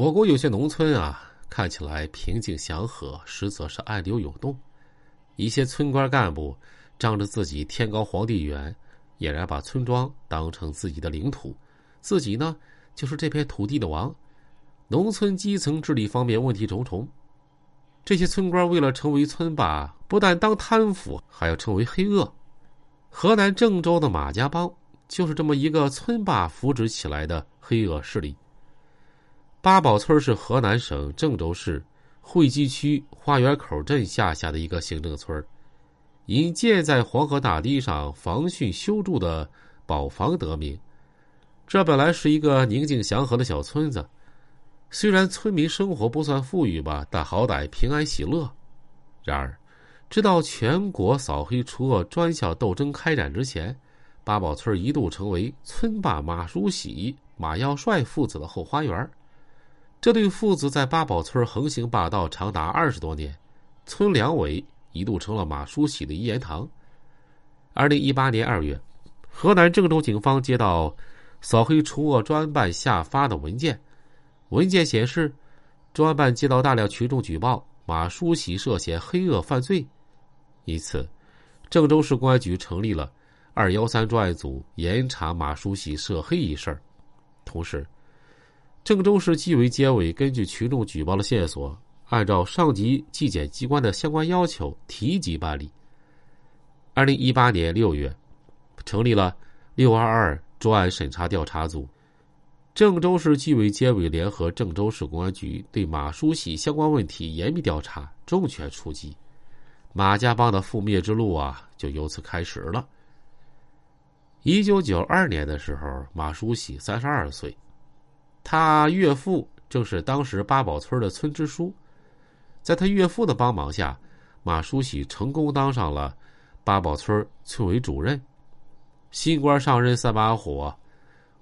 我国有些农村啊，看起来平静祥和，实则是暗流涌动。一些村官干部仗着自己天高皇帝远，俨然把村庄当成自己的领土，自己呢就是这片土地的王。农村基层治理方面问题重重，这些村官为了成为村霸，不但当贪腐，还要成为黑恶。河南郑州的马家帮就是这么一个村霸扶植起来的黑恶势力。八宝村是河南省郑州市惠济区花园口镇下辖的一个行政村因建在黄河大堤上防汛修筑的宝房得名。这本来是一个宁静祥和的小村子，虽然村民生活不算富裕吧，但好歹平安喜乐。然而，直到全国扫黑除恶专项斗争开展之前，八宝村一度成为村霸马书喜、马耀帅父子的后花园。这对父子在八宝村横行霸道长达二十多年，村两委一度成了马书喜的一言堂。二零一八年二月，河南郑州警方接到扫黑除恶专办下发的文件，文件显示，专办接到大量群众举报马书喜涉嫌黑恶犯罪，因此，郑州市公安局成立了“二幺三”专案组严查马书喜涉黑一事，同时。郑州市纪委监委根据群众举报的线索，按照上级纪检机关的相关要求提级办理。二零一八年六月，成立了“六二二”专案审查调查组，郑州市纪委监委联合郑州市公安局对马书喜相关问题严密调查，重拳出击，马家帮的覆灭之路啊，就由此开始了。一九九二年的时候，马书喜三十二岁。他岳父正是当时八宝村的村支书，在他岳父的帮忙下，马书喜成功当上了八宝村村委主任。新官上任三把火，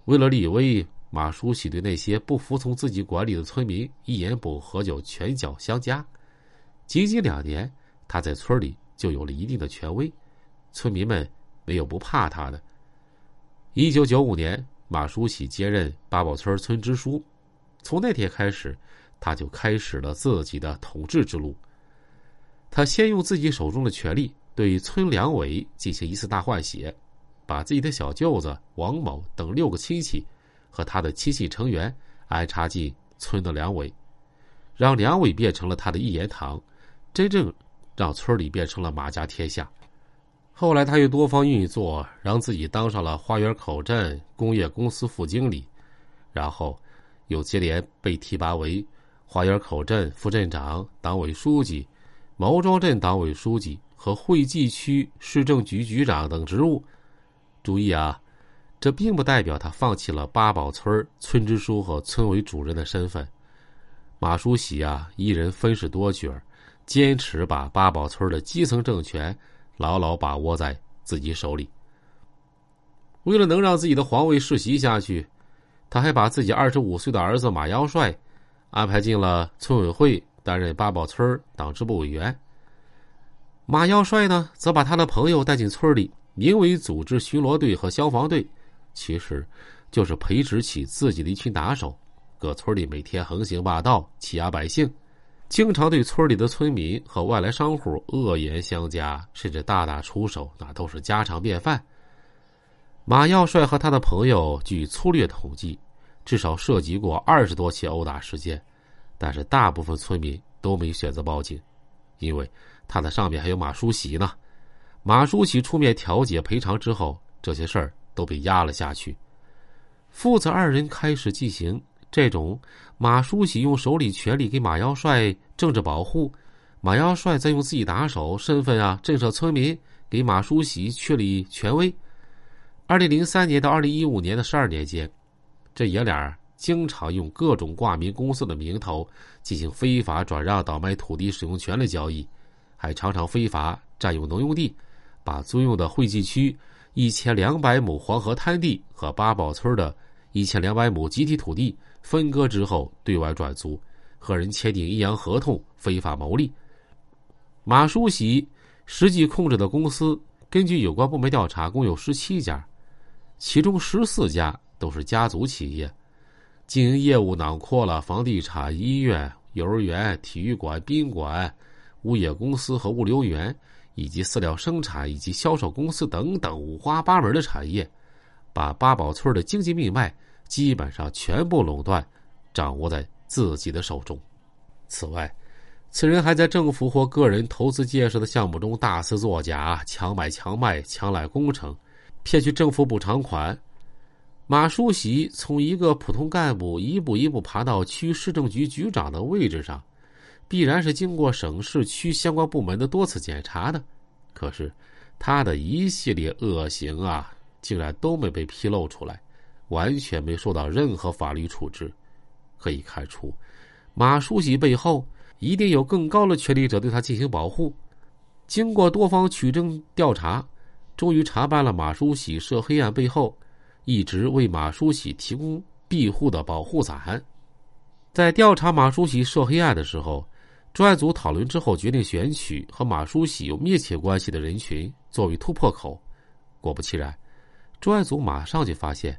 为了立威，马书喜对那些不服从自己管理的村民一言不合就拳脚相加。仅仅两年，他在村里就有了一定的权威，村民们没有不怕他的。一九九五年。马书喜接任八宝村村支书，从那天开始，他就开始了自己的统治之路。他先用自己手中的权力对村两委进行一次大换血，把自己的小舅子王某等六个亲戚和他的亲戚成员安插进村的两委，让两委变成了他的一言堂，真正让村里变成了马家天下。后来，他又多方运作，让自己当上了花园口镇工业公司副经理，然后又接连被提拔为花园口镇副镇长、党委书记、毛庄镇党委书记和惠济区市政局局长等职务。注意啊，这并不代表他放弃了八宝村村支书和村委主任的身份。马书喜啊，一人分饰多角，坚持把八宝村的基层政权。牢牢把握在自己手里。为了能让自己的皇位世袭下去，他还把自己二十五岁的儿子马耀帅安排进了村委会，担任八宝村党支部委员。马耀帅呢，则把他的朋友带进村里，名为组织巡逻队和消防队，其实就是培植起自己的一群打手，搁村里每天横行霸道，欺压百姓。经常对村里的村民和外来商户恶言相加，甚至大打出手，那都是家常便饭。马耀帅和他的朋友，据粗略统计，至少涉及过二十多起殴打事件，但是大部分村民都没选择报警，因为他的上面还有马书喜呢。马书喜出面调解赔偿之后，这些事儿都被压了下去。父子二人开始进行。这种马书喜用手里权力给马耀帅政治保护，马要帅再用自己打手身份啊震慑村民，给马书喜确立权威。二零零三年到二零一五年的十二年间，这爷俩经常用各种挂名公司的名头进行非法转让倒卖土地使用权的交易，还常常非法占用农用地，把租用的惠济区一千两百亩黄河滩地和八宝村的一千两百亩集体土地。分割之后对外转租，和人签订阴阳合同，非法牟利。马书喜实际控制的公司，根据有关部门调查，共有十七家，其中十四家都是家族企业。经营业务囊括了房地产、医院、幼儿园、体育馆、宾馆、物业公司和物流园，以及饲料生产以及销售公司等等五花八门的产业，把八宝村的经济命脉基本上全部垄断，掌握在自己的手中。此外，此人还在政府或个人投资建设的项目中大肆作假，强买强卖，强揽工程，骗取政府补偿款。马书喜从一个普通干部一步一步爬到区市政局局长的位置上，必然是经过省市区相关部门的多次检查的。可是，他的一系列恶行啊，竟然都没被披露出来，完全没受到任何法律处置。可以看出，马书喜背后一定有更高的权力者对他进行保护。经过多方取证调查，终于查办了马书喜涉黑案背后。一直为马书喜提供庇护的保护伞，在调查马书喜涉黑案的时候，专案组讨论之后决定选取和马书喜有密切关系的人群作为突破口。果不其然，专案组马上就发现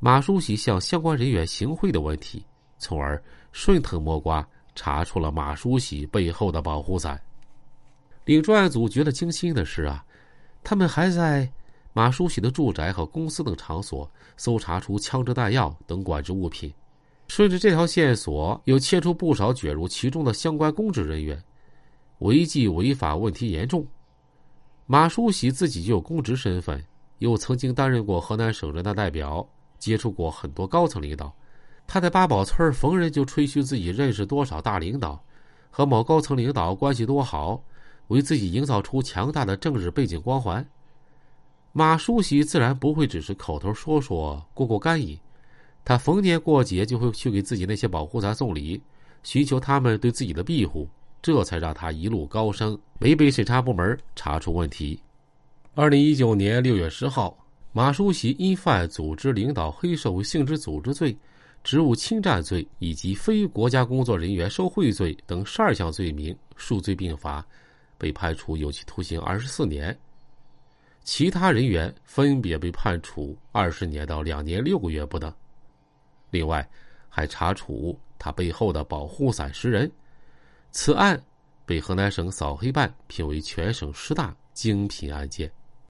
马书喜向相关人员行贿的问题，从而顺藤摸瓜查出了马书喜背后的保护伞。令专案组觉得惊心的是啊，他们还在。马书喜的住宅和公司等场所搜查出枪支弹药等管制物品，顺着这条线索又牵出不少卷入其中的相关公职人员，违纪违法问题严重。马书喜自己就有公职身份，又曾经担任过河南省人大代表，接触过很多高层领导。他在八宝村逢人就吹嘘自己认识多少大领导，和某高层领导关系多好，为自己营造出强大的政治背景光环。马书喜自然不会只是口头说说过过干瘾，他逢年过节就会去给自己那些保护伞送礼，寻求他们对自己的庇护，这才让他一路高升，没被审查部门查出问题。二零一九年六月十号，马书喜因犯组织领导黑社会性质组织罪、职务侵占罪以及非国家工作人员受贿罪等十二项罪名，数罪并罚，被判处有期徒刑二十四年。其他人员分别被判处二十年到两年六个月不等。另外，还查处他背后的保护伞十人。此案被河南省扫黑办评为全省十大精品案件。